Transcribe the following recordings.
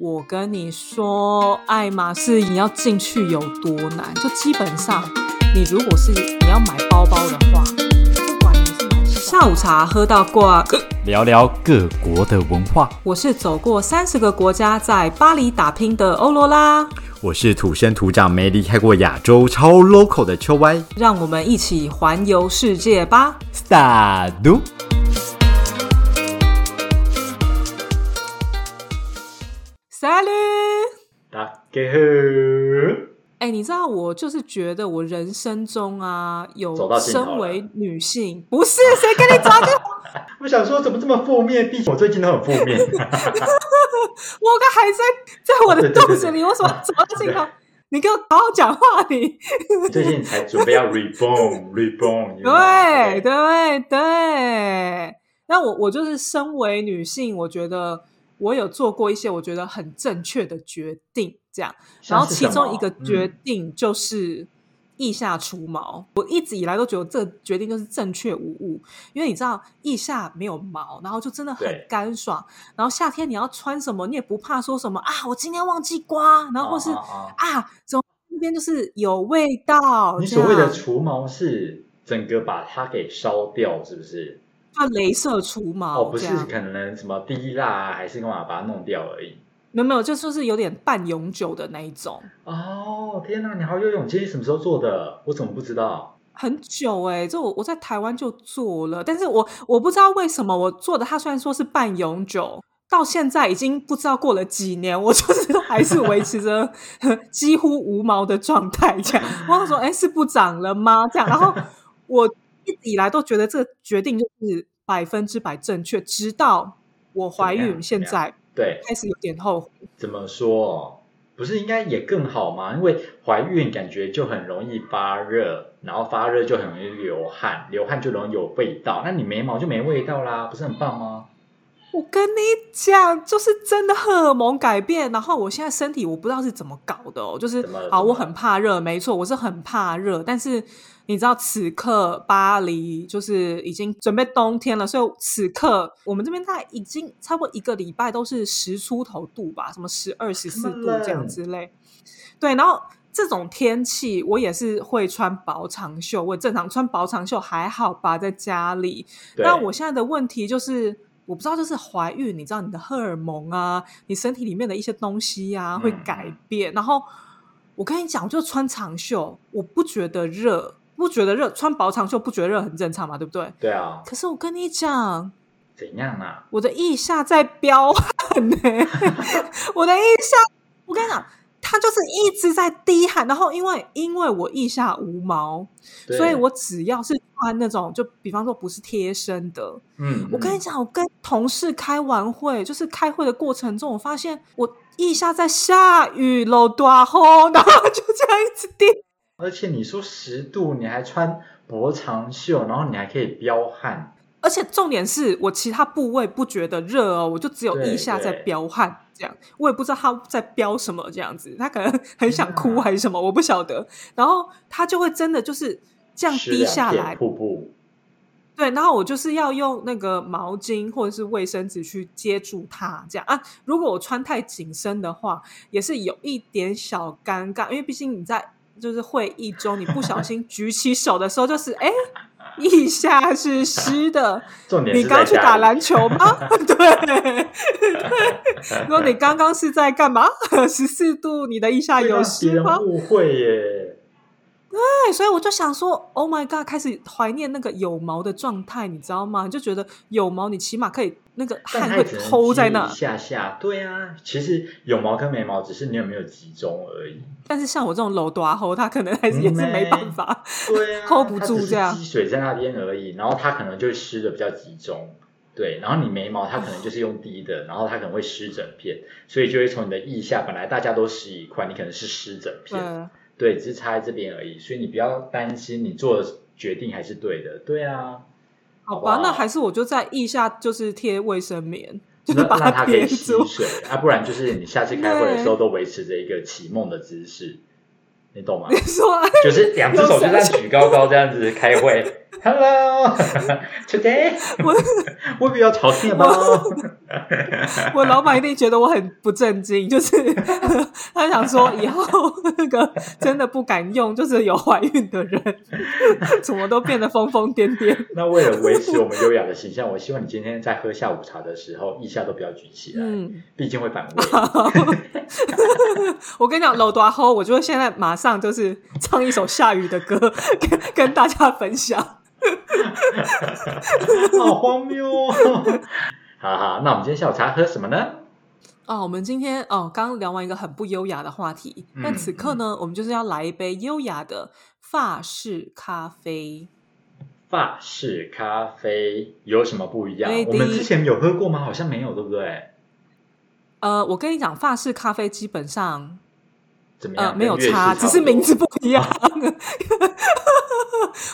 我跟你说，爱马仕你要进去有多难？就基本上，你如果是你要买包包的话，不管你是买下午茶喝到挂，聊聊各国的文化。我是走过三十个国家，在巴黎打拼的欧罗拉，我是土生土长没离开过亚洲、超 local 的秋歪。让我们一起环游世界吧！萨杜，萨律，大家好。哎，你知道我就是觉得我人生中啊，有身为女性，不是 谁跟你走到尽头我想说，怎么这么负面？毕竟我最近都很负面。我刚还在在我的肚子里，我怎么走到尽头？你给我好好讲话，你 最近才准备要 reborn reborn，对对对。那我我就是身为女性，我觉得我有做过一些我觉得很正确的决定，这样。然后其中一个决嗯定就是腋下除毛。我一直以来都觉得这个决定就是正确无误，因为你知道腋下没有毛，然后就真的很干爽。然后夏天你要穿什么，你也不怕说什么啊，我今天忘记刮，然后或是啊啊啊啊，怎么那边就是有味道。你所谓的除毛是整个把它给烧掉，是不是？就镭射除毛，哦，不是，可能什么滴蜡啊，还是干嘛把它弄掉而已。没有没有，就说是有点半永久的那一种，哦，天哪，你好有勇气！你什么时候做的？我怎么不知道？很久哎、这我我在台湾就做了，但是我我不知道为什么我做的，它虽然说是半永久。到现在已经不知道过了几年，我就 是还是维持着 几乎无毛的状态。这样，我想说，哎，是不长了吗？这样，然后我一直以来都觉得这个决定就是百分之百正确，直到我怀孕，现在对，开始有点后悔。怎么说？不是应该也更好吗？因为怀孕感觉就很容易发热，然后发热就很容易流汗，流汗就容易有味道。那你眉毛就没味道啦，不是很棒吗？我跟你讲，就是真的荷尔蒙改变，然后我现在身体我不知道是怎么搞的哦，就是好，我很怕热，没错，我是很怕热，但是你知道此刻巴黎就是已经准备冬天了，所以此刻我们这边大概已经差不多一个礼拜都是十出头度吧，什么十二十四度这样之类，对，然后。这种天气，我也是会穿薄长袖。我正常穿薄长袖还好吧，在家里。对那我现在的问题就是，我不知道，就是怀孕，你知道你的荷尔蒙啊，你身体里面的一些东西啊嗯会改变。然后我跟你讲，我就穿长袖，我不觉得热，不觉得热，穿薄长袖不觉得热很正常嘛，对不对？对啊，可是我跟你讲，怎样啊？我的腋下在飙汗 呢、我的腋下，我跟你讲。它就是一直在滴汗，然后因为因为我腋下无毛，所以我只要是穿那种，就比方说不是贴身的，嗯，嗯我跟你讲，我跟同事开完会，就是开会的过程中，我发现我腋下在下雨喽，大风，然后就这样一直滴。而且你说十度，你还穿薄长袖，然后你还可以飙汗，而且重点是我其他部位不觉得热哦，我就只有腋下在飙汗，这样我也不知道他在飙什么，这样子他可能很想哭还是什么，我不晓得。然后他就会真的就是这样滴下来，瀑布。对，然后我就是要用那个毛巾或者是卫生纸去接住它，这样啊。如果我穿太紧身的话，也是有一点小尴尬，因为毕竟你在就是会议中，你不小心举起手的时候，就是哎，腋下是湿的。重点你刚去打篮球吗？对，说你刚刚是在干嘛？十四度，你的腋下有湿吗？误会耶。对，所以我就想说，Oh my god，开始怀念那个有毛的状态，你知道吗？你就觉得有毛，你起码可以那个汗会偷在那一。下下，对啊，其实有毛跟没毛只是你有没有集中而已。但是像我这种楼短猴，他可能还是也是没办法。对啊 hold 不住这样积水在那边而已，然后它可能就会湿的比较集中。对，然后你眉毛它可能就是用低的，然后它可能会湿整片，所以就会从你的腋下本来大家都湿一块，你可能是湿整片。对，只是差在这边而已，所以你不要担心，你做的决定还是对的。对啊，好吧，好那还是我就在腋下就是贴卫生棉，就是那把让它可贴以吸住。水，啊，不然就是你下次开会的时候都维持着一个启梦的姿势，你懂吗你？说就是两只手就这样举高高这样子开会，Hello，Today 我 我比较讨厌吧。我老板一定觉得我很不正经，就是 他想说以后那个真的不敢用，就是有怀孕的人，怎么都变得疯疯癫癫。那为了维持我们优雅的形象，我希望你今天在喝下午茶的时候，腋下都不要举起来，嗯，毕竟会反胃。我跟你讲，楼大后，我就会现在马上就是唱一首下雨的歌，跟跟大家分享。好荒谬哦！好好，那我们今天下午茶喝什么呢？哦，我们今天哦，刚刚聊完一个很不优雅的话题，嗯但此刻呢，我们就是要来一杯优雅的法式咖啡。法式咖啡有什么不一样我们之前有喝过吗？好像没有，对不对？呃，我跟你讲，法式咖啡基本上怎么样？呃没有差，只是名字不一样。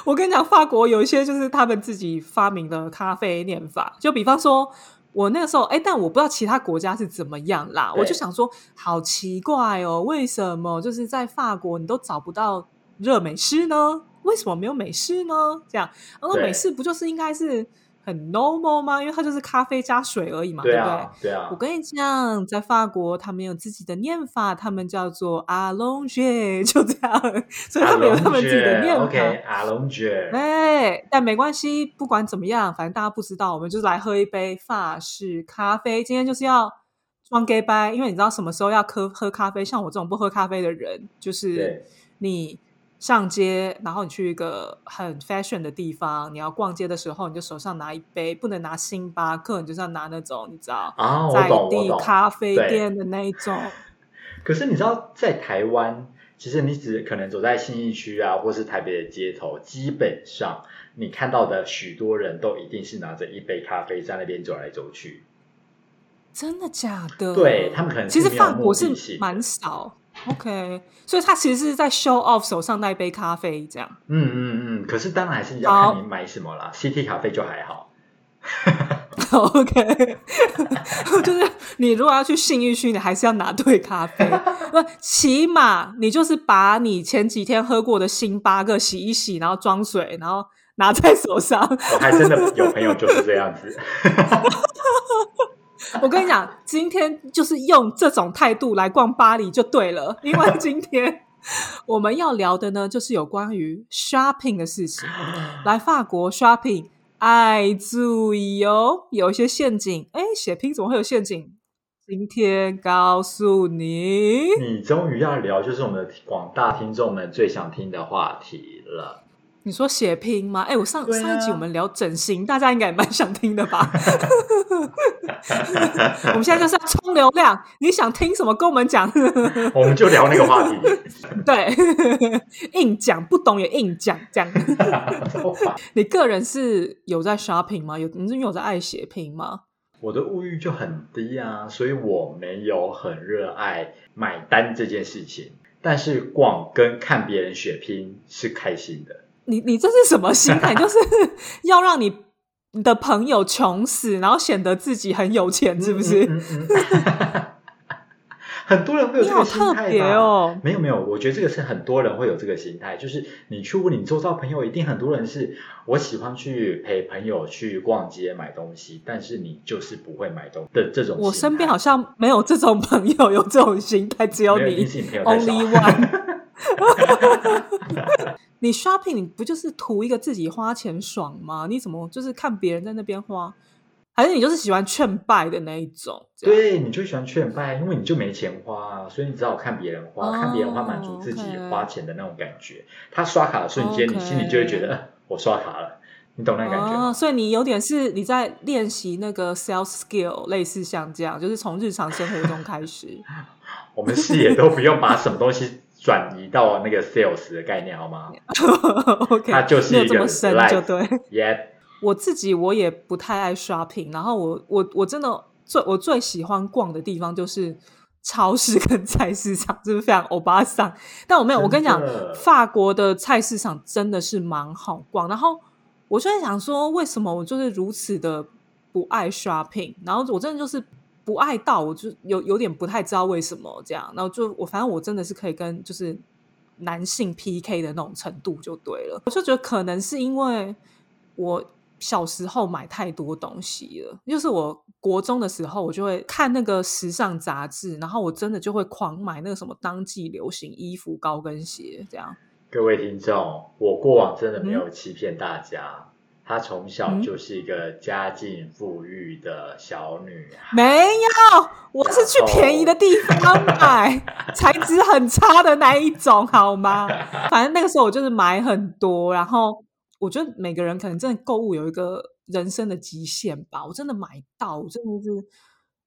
我跟你讲，法国有一些就是他们自己发明的咖啡念法，就比方说。我那个时候，哎，但我不知道其他国家是怎么样啦。我就想说，好奇怪哦，为什么就是在法国你都找不到热美式呢？为什么没有美式呢？这样，然后美式不就是应该是很 normal 吗？因为它就是咖啡加水而已嘛，不对？对啊，对啊我。跟你讲，在法国他们有自己的念法，他们叫做阿龙爵，就这样，所以他们有他们自己的念法。OK，阿龙爵。哎，但没关系，不管怎么样，反正大家不知道，我们就是来喝一杯法式咖啡。今天就是要装 gay 掰，因为你知道什么时候要喝喝咖啡？像我这种不喝咖啡的人，就是你上街，然后你去一个很 fashion 的地方，你要逛街的时候，你就手上拿一杯，不能拿星巴克，你就是要拿那种你知道。啊，我在地懂。咖啡店的那一种。可是你知道，在台湾，其实你只可能走在信义区啊，或是台北的街头，基本上你看到的许多人都一定是拿着一杯咖啡在那边走来走去。真的假的？对他们可能是其实法国是蛮少。OK，所以他其实是在 show off 手上那一杯咖啡，这样。嗯嗯嗯，可是当然还是要看你买什么啦。CT 咖啡就还好。OK，就是你如果要去信义区，你还是要拿对咖啡。不，起码你就是把你前几天喝过的星巴克洗一洗，然后装水，然后拿在手上。我还真的有朋友就是这样子。我跟你讲，今天就是用这种态度来逛巴黎就对了，因为 今天我们要聊的呢，就是有关于 shopping 的事情。来法国 shopping，爱注意哦，有一些陷阱。哎，血拼怎么会有陷阱？今天告诉你，你终于要聊就是我们的广大听众们最想听的话题了。你说血拼吗？哎，我上、啊上一集我们聊整形，大家应该也蛮想听的吧？我们现在就是要冲流量，你想听什么跟我们讲。我们就聊那个话题。对，硬讲不懂也硬讲，这样。你个人是有在 shopping 吗？有你是有在爱血拼吗？我的物欲就很低啊，所以我没有很热爱买单这件事情。但是逛跟看别人血拼是开心的。你你这是什么心态？就是 要让你你的朋友穷死，然后显得自己很有钱，是不是？嗯嗯嗯 很多人会有这个心特别态吧？哦。没有没有，我觉得这个是很多人会有这个心态，就是你去问你周遭朋友，一定很多人是我喜欢去陪朋友去逛街买东西，但是你就是不会买东的这种。我身边好像没有这种朋友有这种心态，只有你 only one。你 shopping 你不就是图一个自己花钱爽吗？你怎么就是看别人在那边花，还是你就是喜欢劝败的那一种？对，你就喜欢劝败，因为你就没钱花啊，所以你只好看别人花，哦看别人花满足自己花钱的那种感觉。他刷卡的瞬间你心里就会觉得，呃我刷卡了，你懂那感觉所以你有点是你在练习那个 sales skill，类似像这样，就是从日常生活中开始。我们视野都不用把什么东西转移到那个 sales 的概念，好吗 OK，它就是一个这么深 life 就对。？Yeah，我自己我也不太爱 shopping，然后我我我真的最我最喜欢逛的地方就是超市跟菜市场，就是非常欧巴桑。但我没有，我跟你讲，法国的菜市场真的是蛮好逛。然后我就在想说，为什么我就是如此的不爱 shopping？然后我真的就是不爱到，我就有有点不太知道为什么这样。然后就我反正我真的是可以跟就是男性 PK 的那种程度就对了。我就觉得可能是因为我小时候买太多东西了，就是我国中的时候，我就会看那个时尚杂志，然后我真的就会狂买那个什么当季流行衣服、高跟鞋这样。各位听众，我过往真的没嗯有欺骗大家，她从小就是一个家境富裕的小女孩。没有，我是去便宜的地方买，材质很差的那一种，好吗？反正那个时候我就是买很多，然后我觉得每个人可能真的购物有一个人生的极限吧。我真的买到，我真的是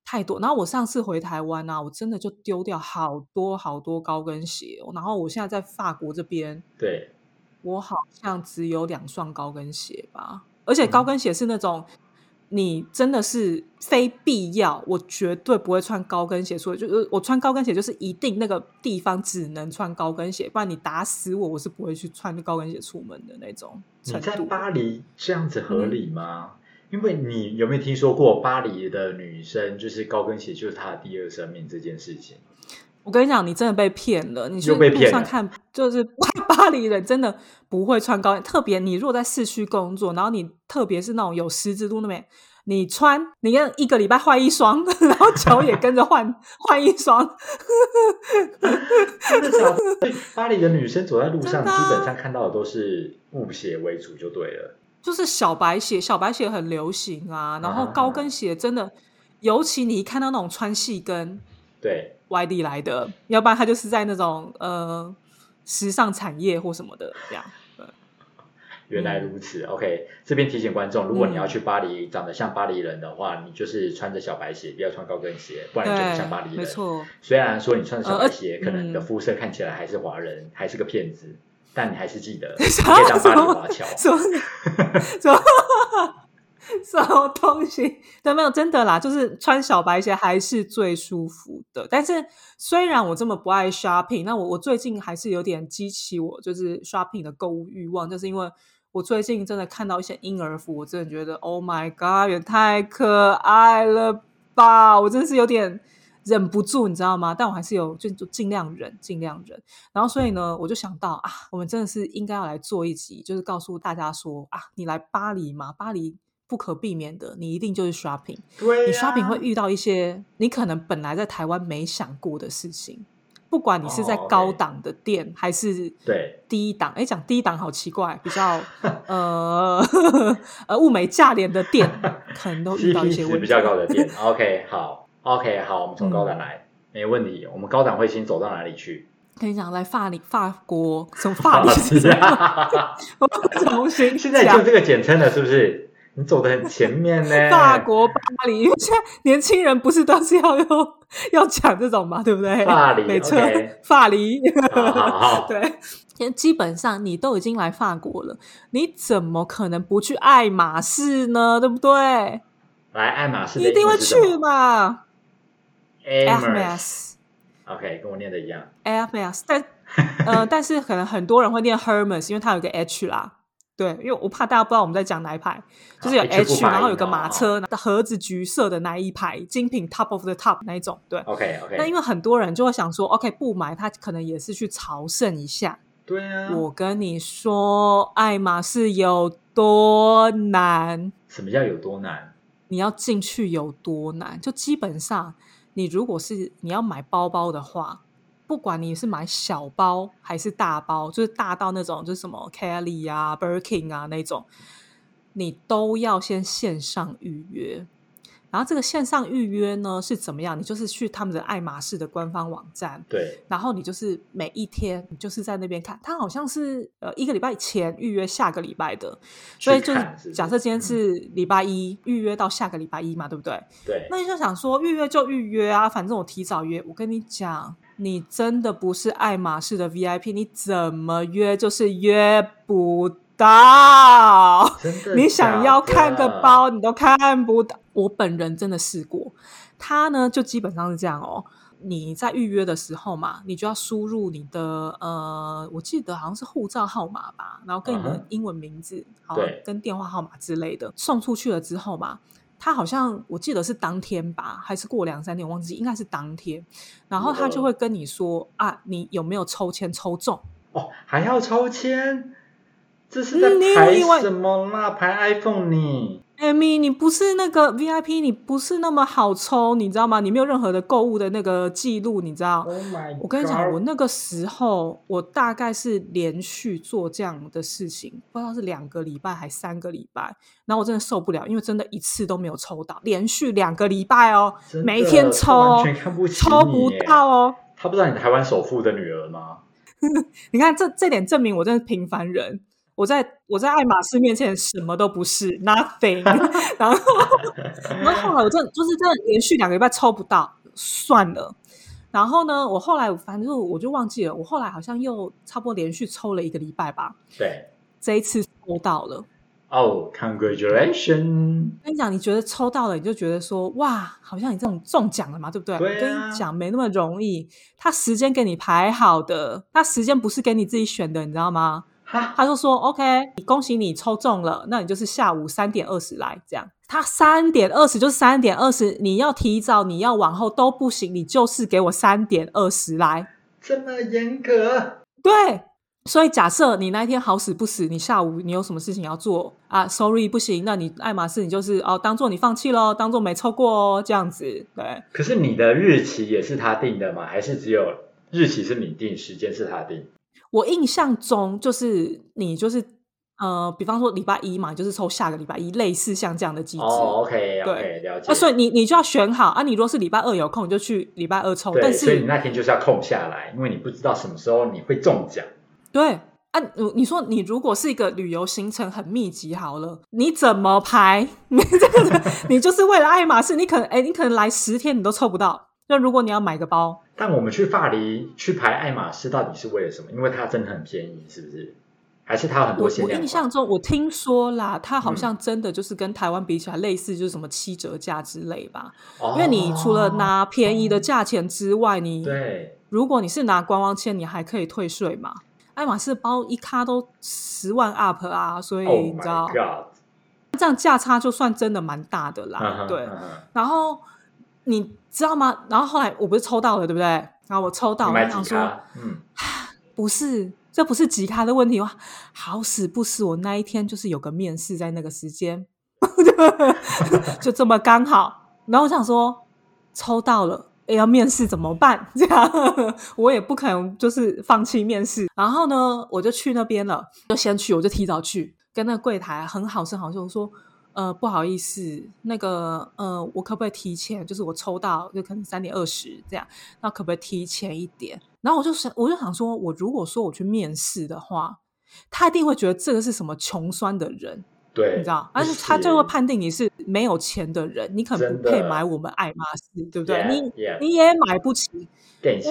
太多。然后我上次回台湾啊，我真的就丢掉好多好多高跟鞋哦。然后我现在在法国这边，对，我好像只有两双高跟鞋吧，而且高跟鞋是那种、你真的是非必要，我绝对不会穿高跟鞋出来。就是我穿高跟鞋，就是一定那个地方只能穿高跟鞋，不然你打死我，我是不会去穿高跟鞋出门的那种你在。巴黎这样子合理吗？因为你有没有听说过巴黎的女生就是高跟鞋就是她的第二生命这件事情？我跟你讲，你真的被骗了。你去又被骗了路上看，就是 巴黎人真的不会穿高跟，特别你如果在市区工作，然后你特别是那种有十字路那边，你穿，你要一个礼拜换一双，然后脚也跟着换换一双。巴黎的女生走在路上，基本上看到的都是布鞋为主就对了。就是小白鞋，小白鞋很流行啊，然后啊高跟鞋真的，尤其你一看到那种穿细跟对，外地来的，要不然他就是在那种呃时尚产业或什么的这样。原来如此。OK，这边提醒观众，如果你要去巴黎，长得像巴黎人的话，你就是穿着小白鞋，不要穿高跟鞋，不然就不像巴黎，人。没。错。虽然说你穿着小白鞋，呃可能你的嗯肤色看起来还是华人，还是个骗子，但你还是记得，可以当巴黎华侨。什么什么 什么东西？对，没有真的啦，就是穿小白鞋还是最舒服的。但是虽然我这么不爱 shopping，那我我最近还是有点激起我就是 shopping 的购物欲望，就是因为我最近真的看到一些婴儿服，我真的觉得 Oh my God，也太可爱了吧！我真的是有点。忍不住，你知道吗？但我还是有就尽量忍，尽量忍。然后所以呢，我就想到啊，我们真的是应该要来做一集，就是告诉大家说啊，你来巴黎嘛，巴黎不可避免的，你一定就是 shopping。对、啊，你 shopping 会遇到一些你可能本来在台湾没想过的事情，不管你是在高档的店、还是对低档，哎，讲低档好奇怪，比较呃 呃物美价廉的店，可能都遇到一些问题。比较高的店。OK，好，OK，好，我们从高档来，没问题。我们高档会先走到哪里去？跟你讲，来法里法国，什么法里是什么？啊 我重新现在讲就这个简称了，是不是？你走的很前面呢。法国巴黎，因为现在年轻人不是都是要用要讲这种嘛，对不对？法黎没错 OK，法黎。对，基本上你都已经来法国了，你怎么可能不去爱马仕呢？对不对？来爱马仕你一定会去嘛 Hermes，OK，跟我念的一样。Hermes，但呃，但是可能很多人会念 Hermes，因为它有一个 H 啦。对，因为我怕大家不知道我们在讲哪一排，就是有 H 然后有个哦马车，盒子橘色的那一排，精品 Top of the Top 那一种。对，OK OK，那因为很多人就会想说，OK，不买，他可能也是去朝圣一下。对啊，我跟你说，爱马仕有多难，什么叫有多难？你要进去有多难？就基本上，你如果是你要买包包的话，不管你是买小包还是大包，就是大到那种就是什么 Kelly 啊、Birkin 啊那种，你都要先线上预约。然后这个线上预约呢是怎么样？你就是去他们的爱马仕的官方网站，对，然后你就是每一天，你就是在那边看，它好像是呃一个礼拜前预约下个礼拜的，所以就是假设今天嗯是礼拜一、预约到下个礼拜一嘛，对不对？对，那你就想说预约就预约啊，反正我提早约。我跟你讲，你真的不是爱马仕的 VIP，你怎么约就是约不到。你想要看个包，你都看不到。我本人真的试过，他呢就基本上是这样哦。你在预约的时候嘛，你就要输入你的呃，我记得好像是护照号码吧，然后跟你的英文名字，好、对跟电话号码之类的，送出去了之后嘛，他好像我记得是当天吧，还是过两三天，我忘记，应该是当天。然后他就会跟你说啊，你有没有抽签抽中？哦，还要抽签？这是在排为什么啦？排 iPhone 你？Amy，你不是那个 VIP，你不是那么好抽，你知道吗？你没有任何的购物的那个记录，你知道 Oh 我跟你讲，我那个时候，我大概是连续做这样的事情，不知道是两个礼拜还三个礼拜，然后我真的受不了，因为真的一次都没有抽到，连续两个礼拜哦每天抽抽不到哦。他不知道你台湾首富的女儿吗？你看这这点证明我真的是平凡人。我在我在爱马仕面前什么都不是，nothing。然后，然后后来我真的就是真的连续两个礼拜抽不到，算了。然后呢，我后来反正我就忘记了，我后来好像又差不多连续抽了一个礼拜吧，对。这一次抽到了。哦、c o n g r a t u l a t i o n 跟你讲，你觉得抽到了，你就觉得说哇，好像你这种中奖了嘛，对不对？对啊我跟你讲，没那么容易。他时间给你排好的，他时间不是给你自己选的，你知道吗？哈，他就说 OK，恭喜你抽中了，那你就是下午三点二十来这样。他三点二十就是三点二十，你要提早，你要往后都不行，你就是给我三点二十来。这么严格？对，所以假设你那一天好死不死，你下午你有什么事情要做啊？Sorry，不行，那你爱马仕你就是哦，当做你放弃喽，当做没抽过哦，这样子。对，可是你的日期也是他定的吗？还是只有日期是你定，时间是他定？我印象中就是你就是呃，比方说礼拜一嘛，就是抽下个礼拜一，类似像这样的机制。哦，OK 对 OK，了解。那所以你你就要选好啊！你如果是礼拜二有空，你就去礼拜二抽。对，但所以你那天就是要空下来，因为你不知道什么时候你会中奖。对啊，你你说你如果是一个旅游行程很密集，好了，你怎么排？你这个你就是为了爱马仕，你可能哎，你可能来十天你都抽不到。那如果你要买个包，但我们去巴黎去排爱马仕，到底是为了什么？因为它真的很便宜，是不是？还是它有很多限量我？印象中我听说啦，它好嗯像真的就是跟台湾比起来，类似就是什么七折价之类吧。哦因为你除了拿便宜的价钱之外，你对如果你是拿观光签，你还可以退税嘛。爱马仕包一卡都十万 up 啊，所以，Oh 你知道这样价差就算真的蛮大的啦。对，然后你知道吗？然后后来我不是抽到了，对不对？然后我抽到，我想说？嗯，不是，这不是吉咖的问题哇！好死不死，我那一天就是有个面试在那个时间，就这么刚好。然后我想说，抽到了，也要面试怎么办？这样我也不可能就是放弃面试。然后呢，我就去那边了，就先去，我就提早去，跟那个柜台很好声好气，我说。呃，不好意思，那个呃，我可不可以提前？就是我抽到，就可能三点二十这样，那可不可以提前一点？然后我就想，我就想说，我如果说我去面试的话，他一定会觉得这个是什么穷酸的人，对，你知道？不而且他就会判定你是没有钱的人，你可能不配买我们爱马仕，对不对 Yeah, 你 yeah 你也买不起，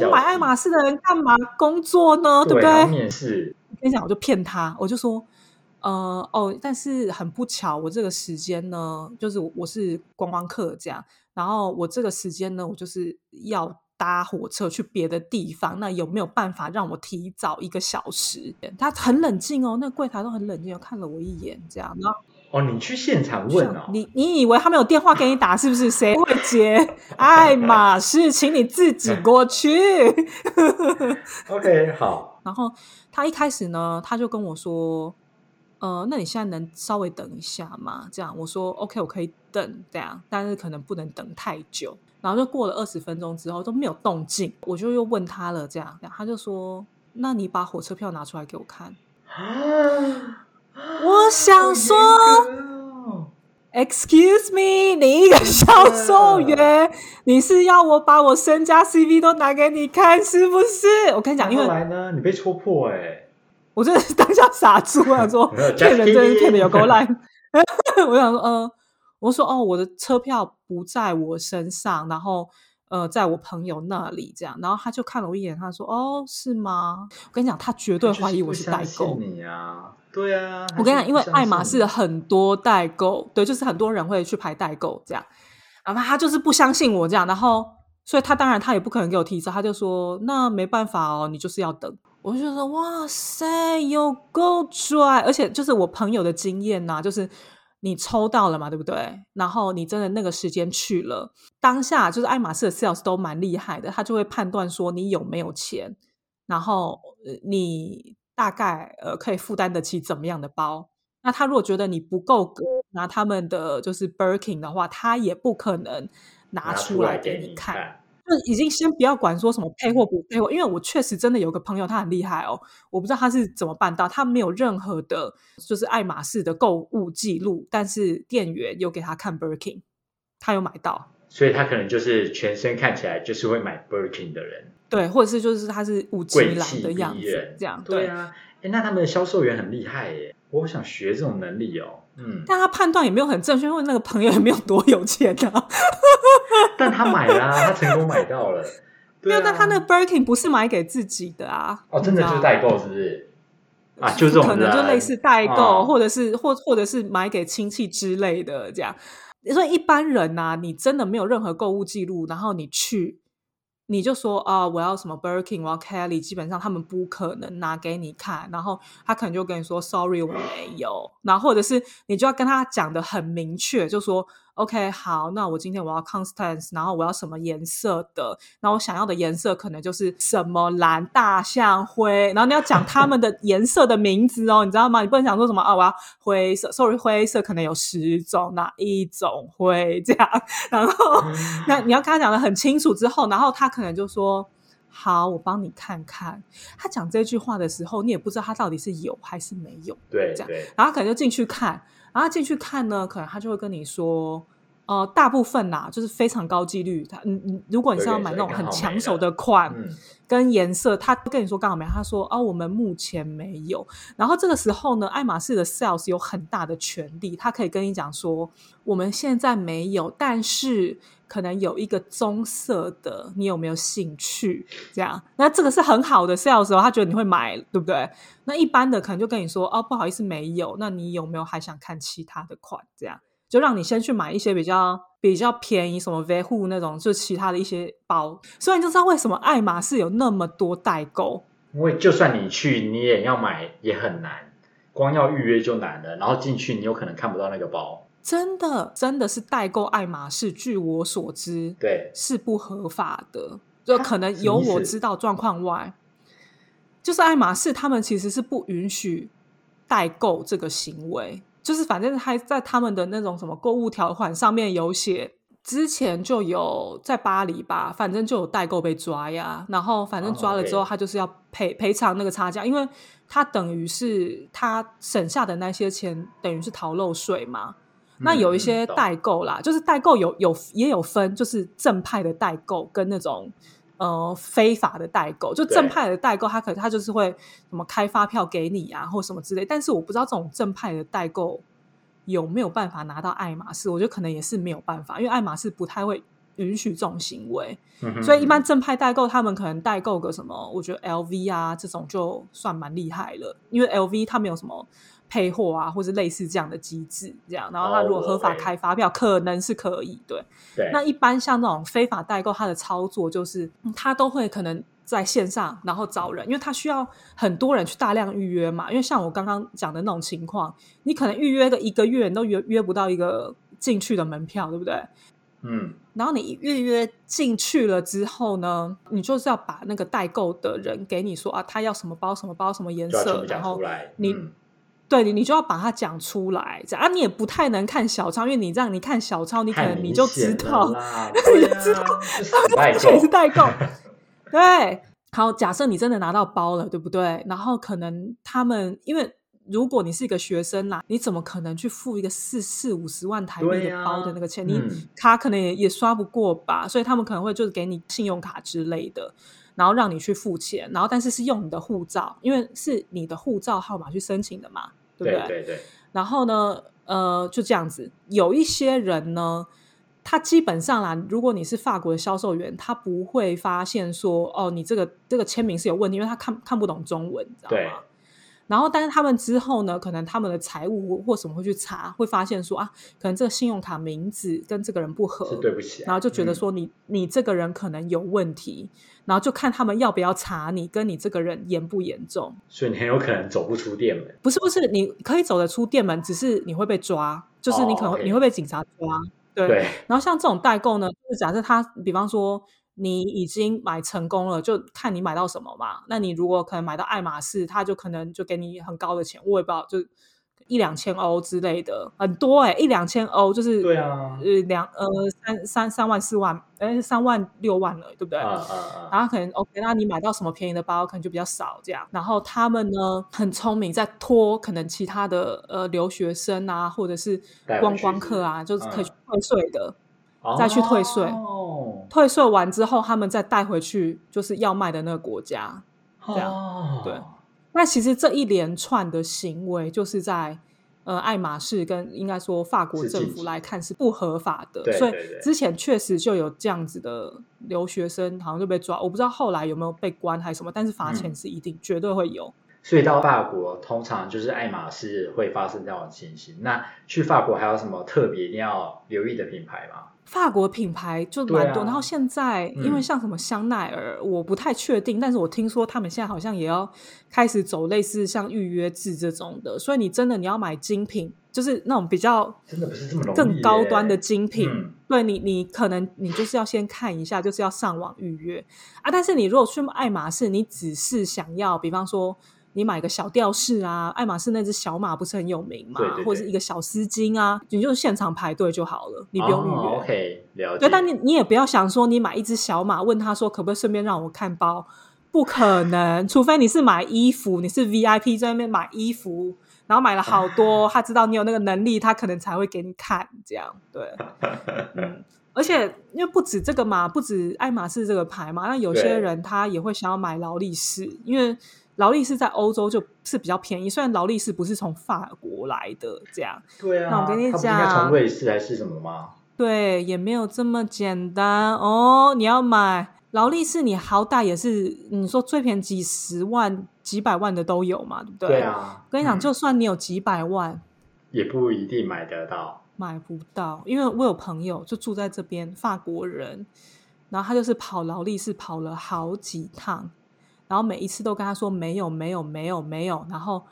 我买爱马仕的人干嘛工作呢？对不对？面试，我跟你讲，我就骗他，我就说，呃，哦，但是很不巧，我这个时间呢，就是我我是观光客这样，然后我这个时间呢，我就是要搭火车去别的地方，那有没有办法让我提早一个小时？他很冷静哦，那柜台都很冷静哦，看了我一眼，这样，然后哦，你去现场就问哦，你你以为他没有电话给你打是不是？谁会接？爱马仕，请你自己过去。OK，好，然后他一开始呢，他就跟我说：“呃，那你现在能稍微等一下吗？”这样我说：“OK，我可以等这样，但是可能不能等太久。”然后就过了二十分钟之后都没有动静，我就又问他了，这样，他就说：“那你把火车票拿出来给我看。啊，”我想说：“Excuse me，你一个销售员，你是要我把我身家 CV 都拿给你看是不是？”我跟你讲，因那为后来呢，你被戳破哎，我真的是当下傻住，我想说骗人真的是骗的有够烂。我想说，呃，我说哦，我的车票不在我身上，然后呃，在我朋友那里这样，然后他就看了我一眼，他说哦，是吗？我跟你讲，他绝对怀疑我是代购。你啊，对啊，我跟你讲，因为爱马仕的很多代购，对，就是很多人会去排代购这样，然后他就是不相信我这样，然后所以他当然他也不可能给我提早，他就说那没办法哦，你就是要等。我就觉得哇塞，有够拽，而且就是我朋友的经验呐、就是你抽到了嘛，对不对？然后你真的那个时间去了，当下就是爱马仕的 sales 都蛮厉害的，他就会判断说你有没有钱。然后你大概呃可以负担得起怎么样的包。那他如果觉得你不够格拿他们的就是 Birkin 的话，他也不可能拿拿出来给给你看。看。就已经先不要管说什么配货不配货，因为我确实真的有个朋友，他很厉害哦，我不知道他是怎么办到，他没有任何的，就是爱马仕的购物记录，但是店员有给他看 Birkin，他有买到，所以他可能就是全身看起来就是会买 Birkin 的人，对，或者是就是他是五吉郎贵气的样子这样对啊。哎，那他们的销售员很厉害耶，我想学这种能力哦。嗯，但他判断也没有很正确，因为那个朋友也没有多有钱啊，但他买了、啊，他成功买到了。没有，但他那个 Birkin 不是买给自己的啊，哦，真的就是代购，是不是？啊，就这种可能就人类似代购，哦或者是或或者是买给亲戚之类的这样。所以一般人呐、你真的没有任何购物记录，然后你去，你就说啊，我要什么 Birkin，我要 Kelly，基本上他们不可能拿给你看，然后他可能就跟你说 Sorry，我没有，然后或者是你就要跟他讲的很明确，就说 OK，好，那我今天我要 Constance，然后我要什么颜色的，那我想要的颜色可能就是什么蓝、大象、灰，然后你要讲他们的 颜色的名字哦，你知道吗？你不能想说什么啊，我要灰色，sorry，灰色可能有十种，哪一种灰这样，然后那你要跟他讲的很清楚之后，然后他可能就说。好，我帮你看看。他讲这句话的时候，你也不知道他到底是有还是没有。对这样然后可能就进去看，然后进去看呢，可能他就会跟你说，呃，大部分啦，就是非常高几率，他，嗯嗯，如果你是要买那种很抢手的款嗯，跟颜色，他跟你说刚好没，他说哦，我们目前没有。然后这个时候呢，爱马仕的 sales 有很大的权利，他可以跟你讲说，我们现在没有，但是可能有一个棕色的，你有没有兴趣？这样，那这个是很好的 sales 哦，他觉得你会买，对不对？那一般的可能就跟你说，哦，不好意思，没有。那你有没有还想看其他的款？这样就让你先去买一些比较比较便宜，什么 v 护那种，就其他的一些包。所以你就知道为什么爱马仕有那么多代购。因为就算你去，你也要买也很难，光要预约就难了，然后进去你有可能看不到那个包。真的，真的是代购爱马仕，据我所知对，是不合法的，就啊可能有我知道状况外，就是爱马仕他们其实是不允许代购这个行为，就是反正还在他们的那种什么购物条款上面有写。之前就有在巴黎吧，反正就有代购被抓呀，然后反正抓了之后，他就是要赔赔偿那个差价，因为他等于是他省下的那些钱，等于是逃漏税嘛。那有一些代购啦，就是代购有有也有分，就是正派的代购跟那种呃非法的代购。就正派的代购，他可他就是会什么开发票给你啊，或什么之类。但是我不知道这种正派的代购有没有办法拿到爱马仕，我觉得可能也是没有办法，因为爱马仕不太会允许这种行为。嗯所以一般正派代购，他们可能代购个什么，我觉得 LV 啊这种就算蛮厉害了，因为 LV 它没有什么配货啊，或者类似这样的机制，这样，然后他如果哦合法开发票，可能是可以，对。对，那一般像那种非法代购，他的操作就是嗯他都会可能在线上，然后找人，因为他需要很多人去大量预约嘛。因为像我刚刚讲的那种情况，你可能预约个一个月，你都约约不到一个进去的门票，对不对？嗯，然后你预约进去了之后呢，你就是要把那个代购的人给你说啊，他要什么包、什么包、什么颜色，然后。你嗯对你，你就要把它讲出来。这样啊，你也不太能看小抄，因为你这样你看小抄，你可能 你就知道，啦，你就知道啊，就 死代而且也是。代购。对，好，假设你真的拿到包了，对不对？然后可能他们因为。如果你是一个学生啦，你怎么可能去付一个四四五十万台币的包的那个钱？你嗯卡可能也也刷不过吧，所以他们可能会就是给你信用卡之类的，然后让你去付钱，然后但是是用你的护照，因为是你的护照号码去申请的嘛，对不对对对，然后呢，呃，就这样子。有一些人呢，他基本上啦，如果你是法国的销售员，他不会发现说，哦，你这个这个签名是有问题，因为他看看不懂中文，你知道对吗？然后，但是他们之后呢，可能他们的财务或什么会去查，会发现说啊，可能这个信用卡名字跟这个人不合，是对不起啊。然后就觉得嗯说你、你这个人可能有问题，然后就看他们要不要查你，跟你这个人严不严重。所以你很有可能走不出店门。不是不是，你可以走得出店门，只是你会被抓，就是你可能、你会被警察抓。对，对，然后像这种代购呢，就是假设他，比方说你已经买成功了，就看你买到什么嘛。那你如果可能买到爱马仕，他就可能就给你很高的钱，我也不知道，就一两千欧之类的，很多哎、一两千欧就是对啊呃两呃三三三万四万，哎三万六万了，对不对？啊啊啊！然后可能 OK，那你买到什么便宜的包，可能就比较少这样。然后他们呢很聪明，在拖可能其他的呃留学生啊，或者是观光客啊，就是可以退税的。再去退税哦，退税完之后，他们再带回去就是要卖的那个国家。这样哦对那其实这一连串的行为，就是在呃爱马仕跟应该说法国政府来看是不合法的，所以之前确实就有这样子的留学生好像就被抓，我不知道后来有没有被关还是什么，但是罚钱嗯是一定、绝对会有。所以到法国，通常就是爱马仕会发生这样的情形。那去法国还有什么特别一定要留意的品牌吗？法国品牌就对蛮多，啊然后现在因为嗯像什么香奈儿，我不太确定，但是我听说他们现在好像也要开始走类似像预约制这种的，所以你真的你要买精品，就是那种比较真的不是这么容易更高端的精品，嗯对你你可能你就是要先看一下，就是要上网预约啊。但是你如果去爱马仕，你只是想要，比方说你买个小吊饰啊，爱马仕那只小马不是很有名嘛，对对对或者是一个小丝巾啊，你就现场排队就好了，你不用预约。哦 OK，了解。对，但你你也不要想说你买一只小马，问他说可不可以顺便让我看包，不可能，除非你是买衣服，你是 VIP 在那边买衣服，然后买了好多，他知道你有那个能力，他可能才会给你看，这样对，嗯。而且，因为不止这个嘛，不止爱马仕这个牌嘛，那有些人他也会想要买劳力士，因为劳力士在欧洲就是比较便宜。虽然劳力士不是从法国来的，这样对啊，那我跟你讲从瑞士还是什么吗？对，也没有这么简单哦。你要买劳力士，你好歹也是你说最便宜几十万、几百万的都有嘛，对不对？对。啊，跟你讲，嗯就算你有几百万，也不一定买得到。买不到，因为我有朋友就住在这边，法国人，然后他就是跑劳力士跑了好几趟，然后每一次都跟他说没有没有没有没有，然后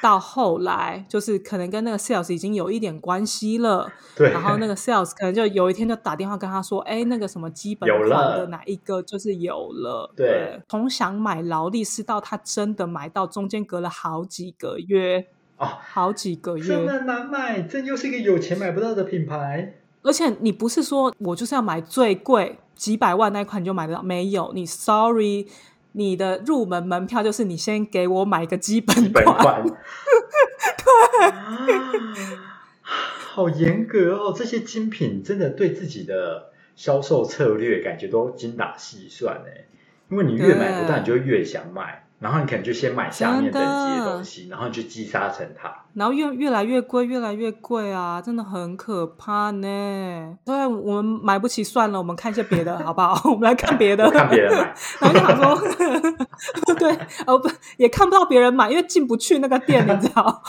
到后来就是可能跟那个 sales 已经有一点关系了，对，然后那个 sales 可能就有一天就打电话跟他说，哎，那个什么基本有款了的哪一个就是有了，对从想买劳力士到他真的买到，中间隔了好几个月，哦，好几个月，真的难买，这又是一个有钱买不到的品牌。而且你不是说我就是要买最贵几百万那一款就买得到，没有，你 sorry，你的入门门票就是你先给我买个基本款本款，款。对，好严格哦！这些精品真的对自己的销售策略感觉都精打细算哎，因为你越买不到，你就会越想买，然后你可能就先买下面等级的东西，然后你就积沙成塔。然后越越来越贵，越来越贵啊，真的很可怕呢。对，我们买不起算了，我们看一些别的好不好？我们来看别的，看别人买，然后就想说，对，哦不，也看不到别人买，因为进不去那个店，你知道，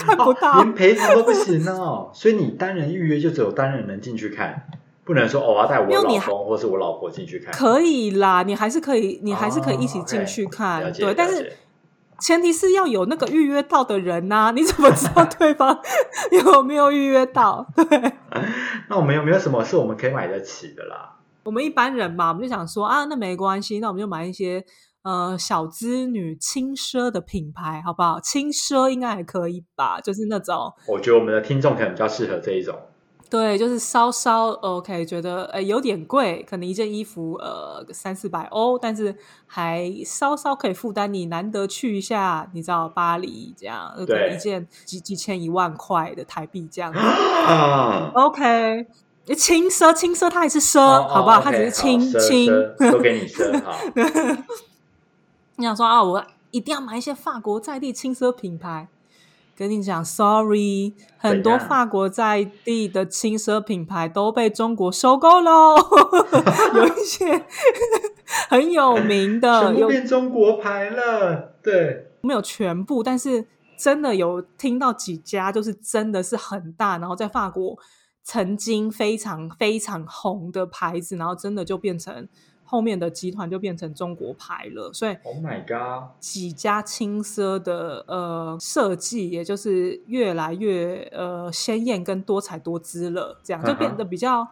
看不到。哦连陪同都不行哦。所以你单人预约就只有单人能进去看，不能说哦我要带我老公或是我老婆进去看。可以啦，你还是可以，你还是可以一起哦进去看，对，但是前提是要有那个预约到的人呐、你怎么知道对方 有没有预约到？对 那我们有没有什么是我们可以买得起的啦？我们一般人嘛，我们就想说啊，那没关系，那我们就买一些呃小资女轻奢的品牌，好不好？轻奢应该还可以吧，就是那种我觉得我们的听众可能比较适合这一种。对，就是稍稍 OK，觉得呃有点贵，可能一件衣服呃三四百欧，但是还稍稍可以负担。你难得去一下，你知道巴黎这样，对一件几几千一万块的台币这样子。啊，OK，轻奢轻奢，它也是奢，哦好不好？哦它只是轻轻。奢都给你奢好。你想说啊，我一定要买一些法国在地轻奢品牌。跟你讲，sorry，很多法国在地的轻奢品牌都被中国收购喽。有一些 很有名的，全变中国牌了，对，没有全部，但是真的有听到几家，就是真的是很大，然后在法国曾经非常非常红的牌子，然后真的就变成后面的集团就变成中国牌了，所以 Oh my god！几家轻奢的呃设计，也就是越来越呃鲜艳跟多彩多姿了，这样就变得比较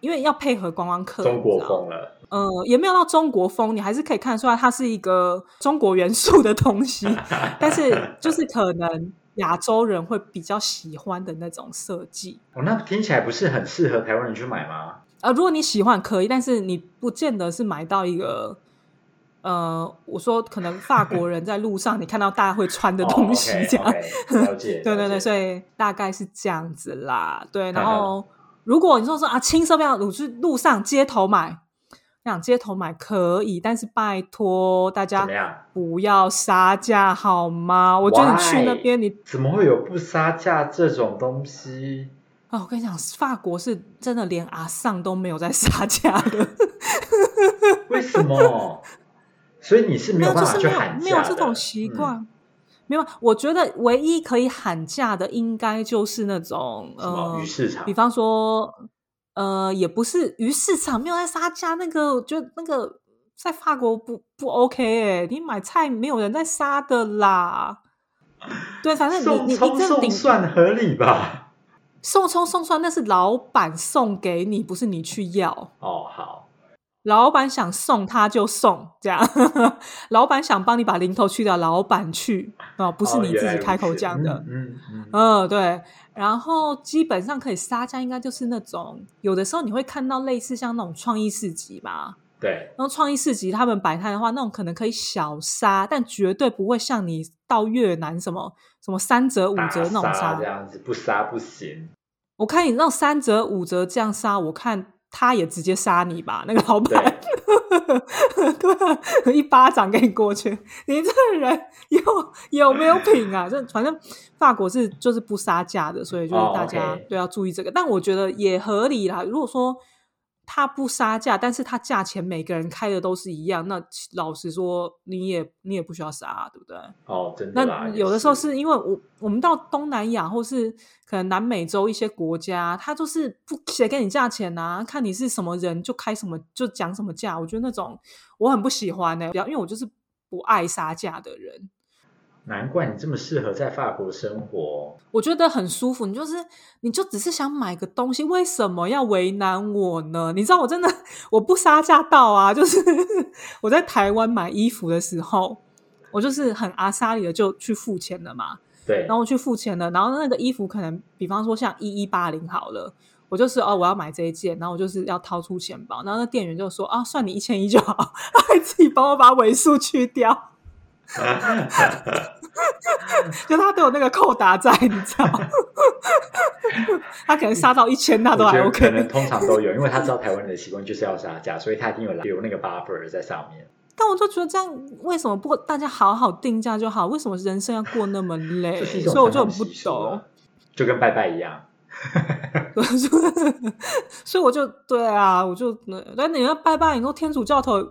因为要配合观光客，中国风了，呃，也没有到中国风，你还是可以看得出来它是一个中国元素的东西，但是就是可能亚洲人会比较喜欢的那种设计。哦，那听起来不是很适合台湾人去买吗？呃，如果你喜欢可以，但是你不见得是买到一个，呃，我说可能法国人在路上你看到大家会穿的东西这样，对对对，所以大概是这样子啦。对，然后如果你说说啊，轻奢标，我去路上街头买，想街头买可以，但是拜托大家？不要杀价好吗？我觉得你去那？边你怎么会有不杀价这种东西？啊、我跟你讲，法国是真的连阿尚都没有在杀价的，为什么？所以你是没有就办法是没有去喊价没有这种习嗯惯。没有，我觉得唯一可以喊价的，应该就是那种呃鱼，市场比？方说，呃，也不是鱼市场没有在杀价，那个就那个在法国不不 OK 哎、你买菜没有人在杀的啦。对，反正你你你这顶算合理吧？送葱送蒜，那是老板送给你，不是你去要。哦，好，老板想送他就送，这样。老板想帮你把零头去掉，老板去哦，不是哦你自己开口讲的。嗯嗯对。然后基本上可以杀价，应该就是那种有的时候你会看到类似像那种创意市集吧，对，然后创意市集他们摆摊的话，那种可能可以小杀，但绝对不会像你到越南什么什么三折五折那种杀杀这。样子，不杀不行。我看你那三折五折这样杀，我看他也直接杀你吧，那个老板。对啊，一巴掌给你过去，你这个人有有没有品啊？这反正法国是就是不杀价的，所以就是哦大家都要注意这个。但我觉得也合理啦。如果说他不杀价，但是他价钱每个人开的都是一样，那老实说，你也你也不需要杀，对不对？哦，真的那有的时候是因为我我们到东南亚或是可能南美洲一些国家，他就是不写给你价钱啊、看你是什么人就开什么就讲什么价。我觉得那种我很不喜欢呢、因为我就是不爱杀价的人。难怪你这么适合在法国生活。我觉得很舒服，你就是你就只是想买个东西，为什么要为难我呢？你知道我真的我不杀价到啊，就是我在台湾买衣服的时候，我就是很阿莎里的就去付钱了嘛。对然，后我去付钱了，然后那个衣服可能，比方说像一一八零好了，我就是哦，我要买这一件，然后我就是要掏出钱包，然后那店员就说啊，算你一千一就好，他还自己帮我把尾数去掉，就他都有那个扣打在，你知道，他可能杀到一千，他都还我觉得可能 OK，通常都有，因为他知道台湾人的习惯就是要杀价，所以他一定有留那个 buffer 在上面。但我就觉得这样为什么不大家好好定价就好？为什么人生要过那么累？所以我就很不懂啊。，就跟拜拜一样。所以我就对啊，我就那你要拜拜，你说天主教头、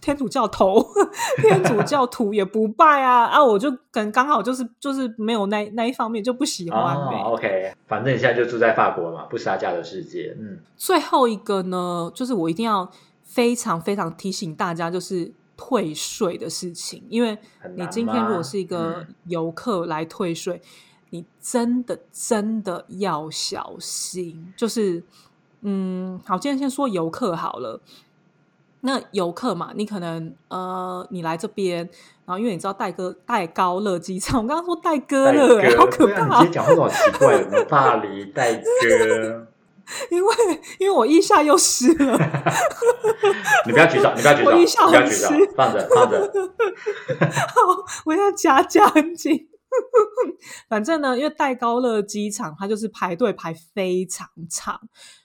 天主教头、天主教徒也不拜啊啊！我就可能刚好就是就是没有那那一方面就不喜欢呗。哦，OK，反正你现在就住在法国嘛，不杀价的世界。嗯，最后一个呢，就是我一定要非常非常提醒大家，就是退税的事情，因为你今天如果是一个嗯游客来退税，你真的真的要小心。就是，嗯，好，今天先说游客好了。那游客嘛，你可能呃，你来这边，然后因为你知道戴哥戴高乐机场，我刚刚说戴哥戴乐、欸，好可怕、你今天讲话都好奇怪，什么 巴黎戴哥，因为因为我腋下又湿了。你不要举手，你不要举手，我你印象很不要举手，放着放着。好我要加加很紧。反正呢，因为戴高乐机场它就是排队排非常长，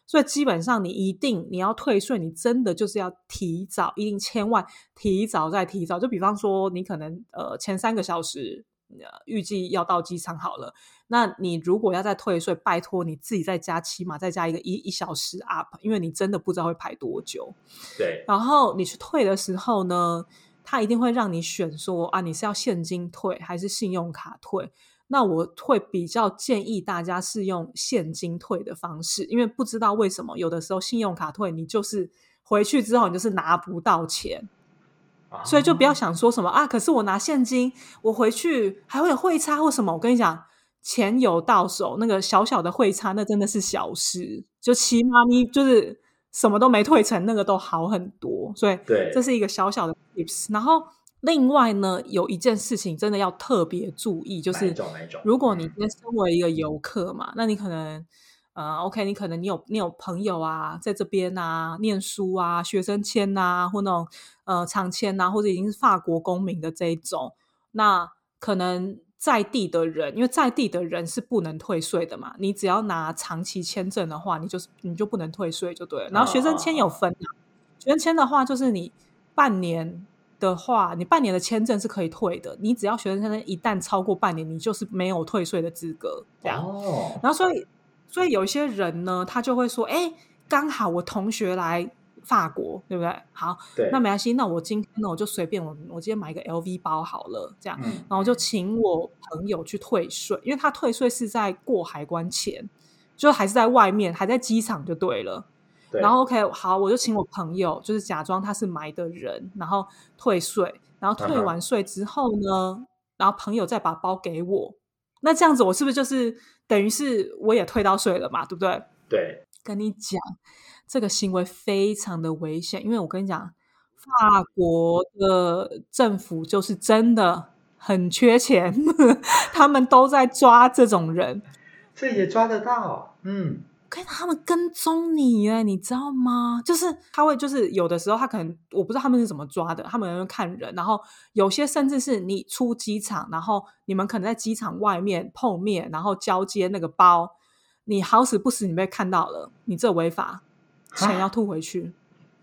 所以基本上你一定你要退税，你真的就是要提早，一定千万提早再提早。就比方说，你可能呃前三个小时呃预计要到机场好了，那你如果要再退税，拜托你自己再加，起码再加一个一一小时 up，因为你真的不知道会排多久。对，然后你去退的时候呢，他一定会让你选说啊，你是要现金退还是信用卡退？那我会比较建议大家是用现金退的方式，因为不知道为什么有的时候信用卡退你就是回去之后你就是拿不到钱，所以就不要啊想说什么啊，可是我拿现金，我回去还会有汇差或什么。我跟你讲，钱有到手，那个小小的汇差那真的是小事，就起码你就是什么都没退成，那个都好很多。所以对，这是一个小小的 tips。然后另外呢，有一件事情真的要特别注意，就是？如果你今天身为一个游客嘛，那你可能呃，OK，你可能你有你有朋友啊，在这边啊念书啊，学生签呐、或那种呃长签呐、或者已经是法国公民的这一种，那可能在地的人，因为在地的人是不能退税的嘛，你只要拿长期签证的话，你就是你就不能退税就对了。然后学生签有分啊，学生签的话就是你半年。的话，你半年的签证是可以退的。你只要学生签证一旦超过半年，你就是没有退税的资格。这样，哦，然后所以所以有一些人呢，他就会说：“哎，刚好我同学来法国，对不对？好，那没关系，那我今天呢，我就随便我我今天买一个 LV 包好了，这样，嗯，然后就请我朋友去退税，因为他退税是在过海关前，就还是在外面，还在机场就对了。对。然后 OK，好，我就请我朋友，就是假装他是买的人，然后退税，然后退完税之后呢，然后朋友再把包给我，那这样子我是不是就是等于是我也退到税了嘛，对不对？对，跟你讲，这个行为非常的危险，因为我跟你讲，法国的政府就是真的很缺钱，他们都在抓这种人。这也抓得到，嗯，跟他们跟踪你哎，你知道吗？就是他会，就是有的时候他可能我不知道他们是怎么抓的，他们会看人，然后有些甚至是你出机场，然后你们可能在机场外面碰面，然后交接那个包，你好死不死你被看到了，你这违法，钱要吐回去，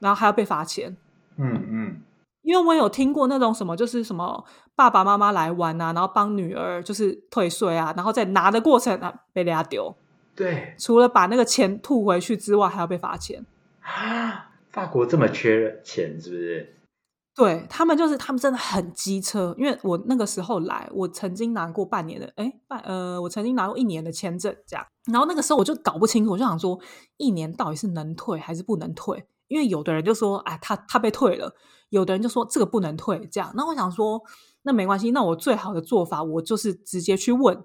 然后还要被罚钱。嗯嗯，因为我有听过那种什么，就是什么爸爸妈妈来玩啊，然后帮女儿就是退税啊，然后在拿的过程啊被人家丢，对除了把那个钱吐回去之外，还要被罚钱。啊，法国这么缺钱是不是？对他们就是他们真的很机车，因为我那个时候来，我曾经拿过半年的，哎，半呃，我曾经拿过一年的签证，这样。然后那个时候我就搞不清楚，我就想说，一年到底是能退还是不能退？因为有的人就说，哎，他他被退了；有的人就说这个不能退，这样。那我想说，那没关系，那我最好的做法，我就是直接去问，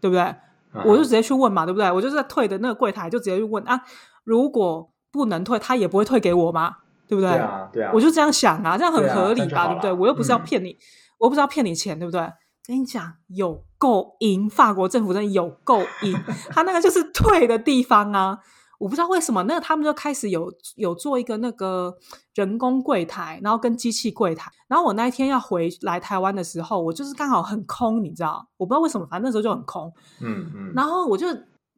对不对？嗯我就直接去问嘛，对不对？我就是在退的那个柜台就直接去问啊，如果不能退，他也不会退给我嘛，对不对？对啊对啊，我就这样想啊，这样很合理吧，对不对？我又不是要嗯骗你，我又不是要骗你钱，对不对？跟你讲，有够阴，法国政府真的有够阴，他那个就是退的地方啊。我不知道为什么，那他们就开始有有做一个那个人工柜台，然后跟机器柜台。然后我那一天要回来台湾的时候，我就是刚好很空，你知道？我不知道为什么，反正那时候就很空。嗯嗯，然后我就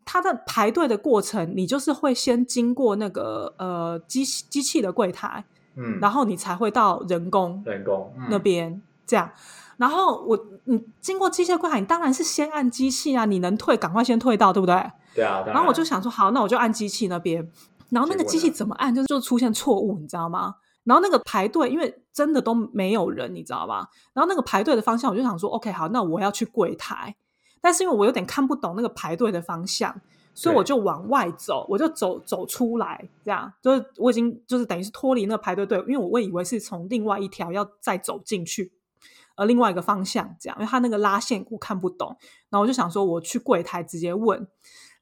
他的排队的过程，你就是会先经过那个呃机机器的柜台，嗯，然后你才会到人工人工嗯那边、这样。然后我你经过机械柜台，你当然是先按机器啊，你能退赶快先退到，对不对？对啊，当然后我就想说，好，那我就按机器那边。然后那个机器怎么按，就就出现错误，你知道吗？然后那个排队，因为真的都没有人，你知道吗？然后那个排队的方向，我就想说，OK，好，那我要去柜台。但是因为我有点看不懂那个排队的方向，所以我就往外走，我就走走出来，这样就是我已经就是等于是脱离那个排队队，因为我我以为是从另外一条要再走进去，呃，另外一个方向这样，因为他那个拉线我看不懂，然后我就想说我去柜台直接问，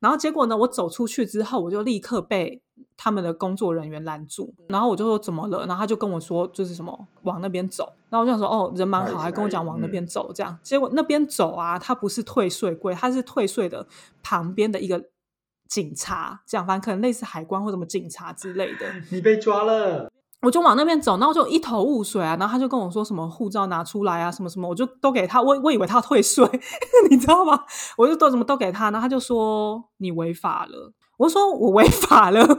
然后结果呢，我走出去之后，我就立刻被他们的工作人员拦住，然后我就说怎么了，然后他就跟我说就是什么往那边走，然后我就想说哦人蛮好，还跟我讲往那嗯。边走这样，结果那边走啊，他不是退税柜，他是退税的旁边的一个警察，这样反正可能类似海关或什么警察之类的，你被抓了，我就往那边走，然后就一头雾水啊，然后他就跟我说什么护照拿出来啊，什么什么，我就都给他，我我以为他要退税，你知道吗？我就都什么都给他，然后他就说你违法了，我说我违法了，然后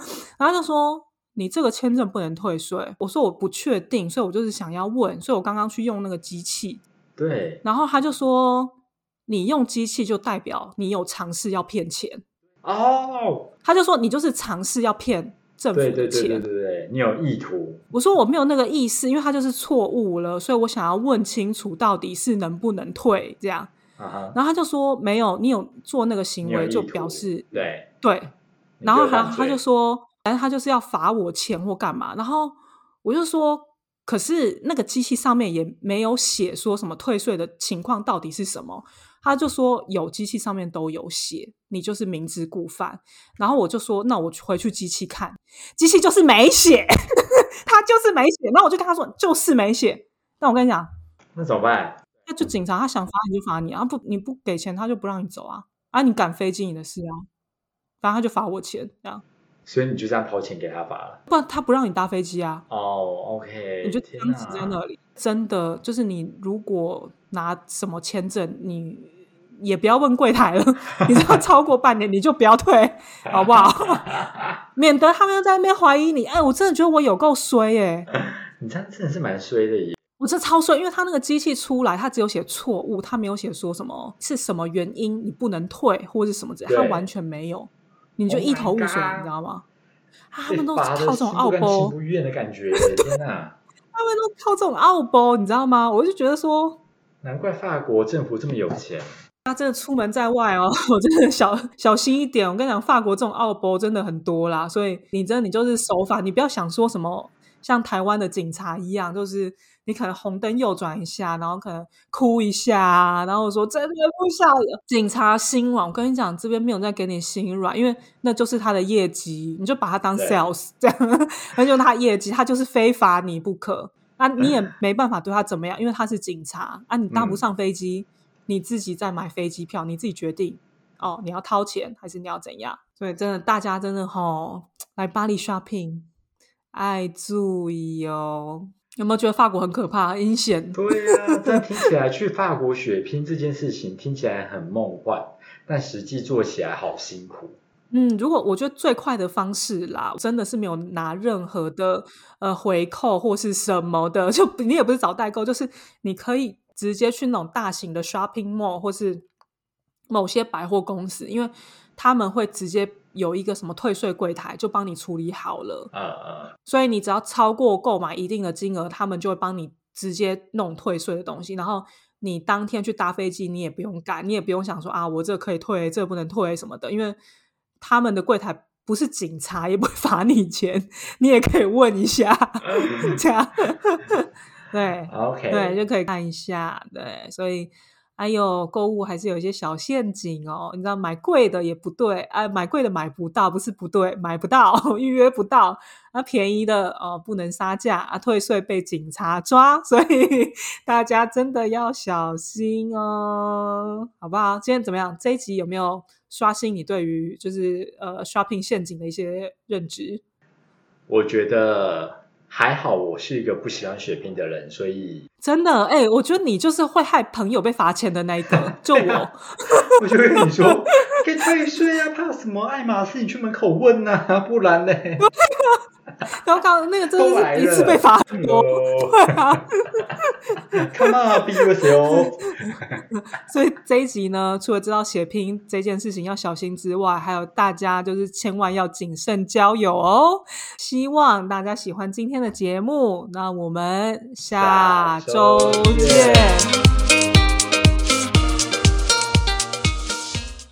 他就说你这个签证不能退税，我说我不确定，所以我就是想要问，所以我刚刚去用那个机器，对，然后他就说你用机器就代表你有尝试要骗钱，哦，他就说你就是尝试要骗政府对的钱，对对对对对，你有意图，我说我没有那个意思，因为他就是错误了，所以我想要问清楚到底是能不能退这样。啊，然后他就说没有，你有做那个行为就表示对，对。然后他他就说，反正他就是要罚我钱或干嘛。然后我就说，可是那个机器上面也没有写说什么退税的情况到底是什么。他就说有机器上面都有写，你就是明知故犯。然后我就说，那我回去机器看，机器就是没写，他就是没写。那我就跟他说，就是没写。那我跟你讲，那怎么办？那就警察他想罚你就罚你啊，不你不给钱他就不让你走啊。啊，你赶飞机你的事啊，反正他就罚我钱这样。所以你就这样掏钱给他罚了？不然他不让你搭飞机啊。哦，OK，你就僵持在那里。真的就是你如果拿什么签证，你也不要问柜台了。你知道超过半年，你就不要退，好不好？免得他们又在那边怀疑你。哎，我真的觉得我有够衰耶！你这样真的是蛮衰的耶。我这超衰，因为他那个机器出来，他只有写错误，他没有写说什么是什么原因你不能退或者是什么之类，他完全没有。你就一头雾水，你知道吗？他们都靠这种奥波，不愿的感觉，天哪！他们都靠这种奥波，你知道吗？我就觉得说，难怪法国政府这么有钱。他真的出门在外哦，我真的小小心一点。我跟你讲，法国这种奥波真的很多啦，所以你真的你就是守法，你不要想说什么像台湾的警察一样，就是。你可能红灯右转一下，然后可能哭一下，然后说真的不想警察心软。我跟你讲，这边没有在给你心软，因为那就是他的业绩，你就把他当 sales 这样，那就他业绩，他就是非罚你不可。啊，你也 没办法对他怎么样，因为他是警察啊。你搭不上飞机，你自己再买飞机票，你自己决定哦，你要掏钱还是你要怎样？所以真的，大家真的吼来巴黎 shopping，爱注意哦。有没有觉得法国很可怕、阴险？对呀，这听起来去法国血拼这件事情听起来很梦幻，但实际做起来好辛苦。嗯，如果我觉得最快的方式啦，真的是没有拿任何的呃回扣或是什么的，就你也不是找代购，就是你可以直接去那种大型的 shopping mall 或是某些百货公司，因为他们会直接。有一个什么退税柜台就帮你处理好了，所以你只要超过购买一定的金额，他们就会帮你直接弄退税的东西。然后你当天去搭飞机，你也不用赶，你也不用想说啊，我这可以退，这不能退什么的，因为他们的柜台不是警察，也不会罚你钱，你也可以问一下，这样，对，OK，对，就可以看一下，对，所以。哎呦购物还是有一些小陷阱哦，你知道买贵的也不对，哎，买贵的买不到，不是不对，买不到，预约不到，那便宜的哦不能杀价啊，退税被警察抓，所以大家真的要小心哦，好不好？今天怎么样？这一集有没有刷新你对于就是呃 shopping 陷阱的一些认知？我觉得。还好我是一个不喜欢血拼的人，所以真的？哎，我觉得你就是会害朋友被罚钱的那一个，就我，我就跟你说，可以退税啊，怕什么？爱马仕你去门口问呐，不然呢？刚刚那个真的是一次被罚很多，对啊，Come on，逼我死哦！所以这一集呢，除了知道血拼这件事情要小心之外，还有大家就是千万要谨慎交友哦。希望大家喜欢今天的节目，那我们下周见。